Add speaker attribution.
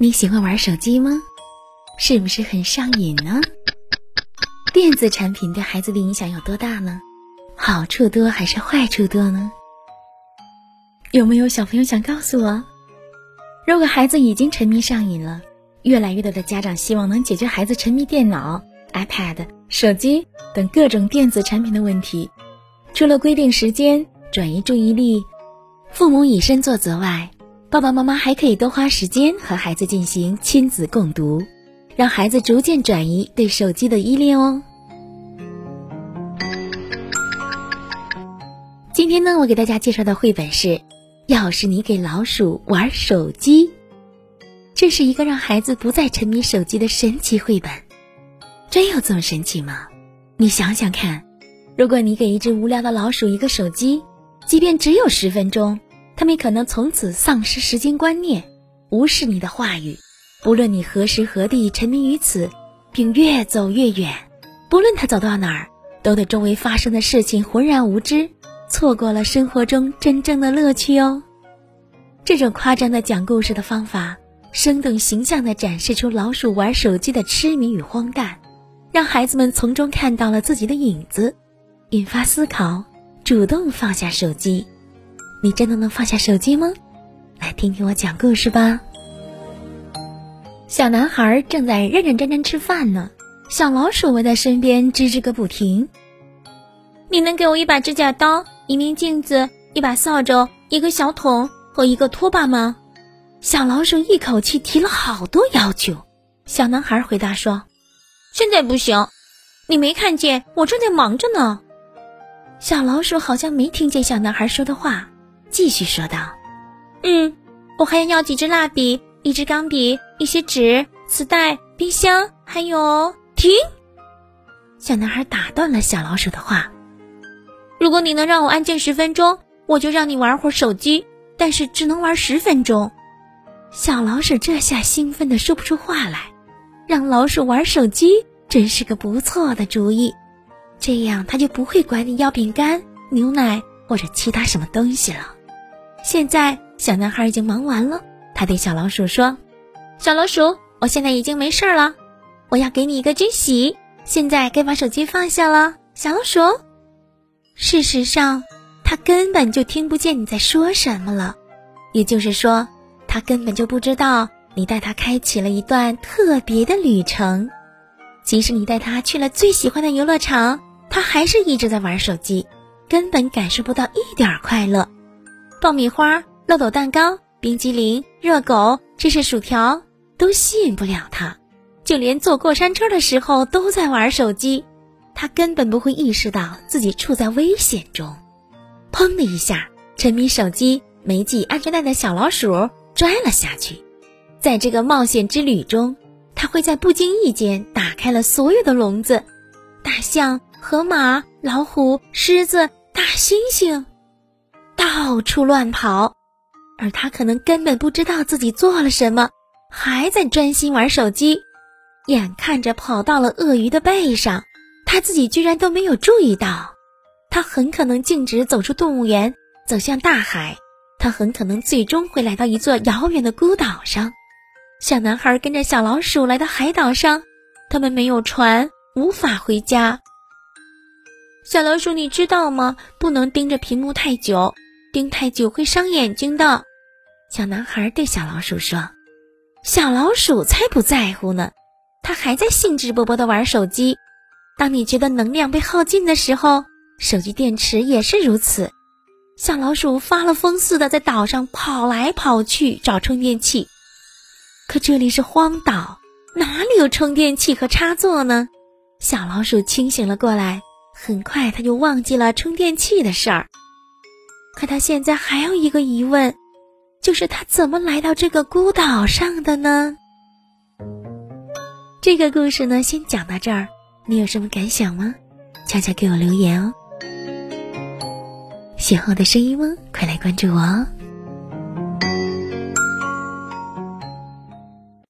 Speaker 1: 你喜欢玩手机吗？是不是很上瘾呢？电子产品对孩子的影响有多大呢？好处多还是坏处多呢？有没有小朋友想告诉我？如果孩子已经沉迷上瘾了，越来越多的家长希望能解决孩子沉迷电脑、iPad、手机等各种电子产品的问题。除了规定时间、转移注意力，父母以身作则外，爸爸妈妈还可以多花时间和孩子进行亲子共读，让孩子逐渐转移对手机的依恋哦。今天呢，我给大家介绍的绘本是《要是你给老鼠玩手机》，这是一个让孩子不再沉迷手机的神奇绘本。真有这么神奇吗？你想想看，如果你给一只无聊的老鼠一个手机，即便只有十分钟，它们可能从此丧失时间观念，无视你的话语，不论你何时何地沉迷于此，并越走越远。不论它走到哪儿，都对周围发生的事情浑然无知。错过了生活中真正的乐趣哦。这种夸张的讲故事的方法，生动形象地展示出老鼠玩手机的痴迷与荒诞，让孩子们从中看到了自己的影子，引发思考，主动放下手机。你真的能放下手机吗？来听听我讲故事吧。小男孩正在认认真真吃饭呢，小老鼠围在身边吱吱个不停。
Speaker 2: 你能给我一把指甲刀？一面镜子，一把扫帚，一个小桶和一个拖把吗？
Speaker 1: 小老鼠一口气提了好多要求。小男孩回答说：“
Speaker 2: 现在不行，你没看见我正在忙着呢。”
Speaker 1: 小老鼠好像没听见小男孩说的话，继续说道：“
Speaker 2: 嗯，我还要几支蜡笔，一支钢笔，一些纸、磁带、冰箱，还有……停！”
Speaker 1: 小男孩打断了小老鼠的话。
Speaker 2: 如果你能让我安静十分钟，我就让你玩会儿手机，但是只能玩十分钟。
Speaker 1: 小老鼠这下兴奋的说不出话来。让老鼠玩手机真是个不错的主意，这样他就不会管你要饼干、牛奶或者其他什么东西了。现在小男孩已经忙完了，他对小老鼠说：“
Speaker 2: 小老鼠，我现在已经没事了，我要给你一个惊喜。现在该把手机放下了，小老鼠。”
Speaker 1: 事实上，他根本就听不见你在说什么了，也就是说，他根本就不知道你带他开启了一段特别的旅程。即使你带他去了最喜欢的游乐场，他还是一直在玩手机，根本感受不到一点快乐。爆米花、漏斗蛋糕、冰激凌、热狗、芝士薯条都吸引不了他，就连坐过山车的时候都在玩手机。他根本不会意识到自己处在危险中，砰的一下，沉迷手机没系安全带的小老鼠摔了下去。在这个冒险之旅中，他会在不经意间打开了所有的笼子，大象、河马、老虎、狮子、大猩猩，到处乱跑，而他可能根本不知道自己做了什么，还在专心玩手机，眼看着跑到了鳄鱼的背上。他自己居然都没有注意到，他很可能径直走出动物园，走向大海。他很可能最终会来到一座遥远的孤岛上。小男孩跟着小老鼠来到海岛上，他们没有船，无法回家。
Speaker 2: 小老鼠，你知道吗？不能盯着屏幕太久，盯太久会伤眼睛的。
Speaker 1: 小男孩对小老鼠说：“小老鼠才不在乎呢，他还在兴致勃勃地玩手机。”当你觉得能量被耗尽的时候，手机电池也是如此。小老鼠发了疯似的在岛上跑来跑去找充电器，可这里是荒岛，哪里有充电器和插座呢？小老鼠清醒了过来，很快他就忘记了充电器的事儿。可他现在还有一个疑问，就是他怎么来到这个孤岛上的呢？这个故事呢，先讲到这儿。你有什么感想吗？悄悄给我留言哦。喜欢我的声音吗？快来关注我哦。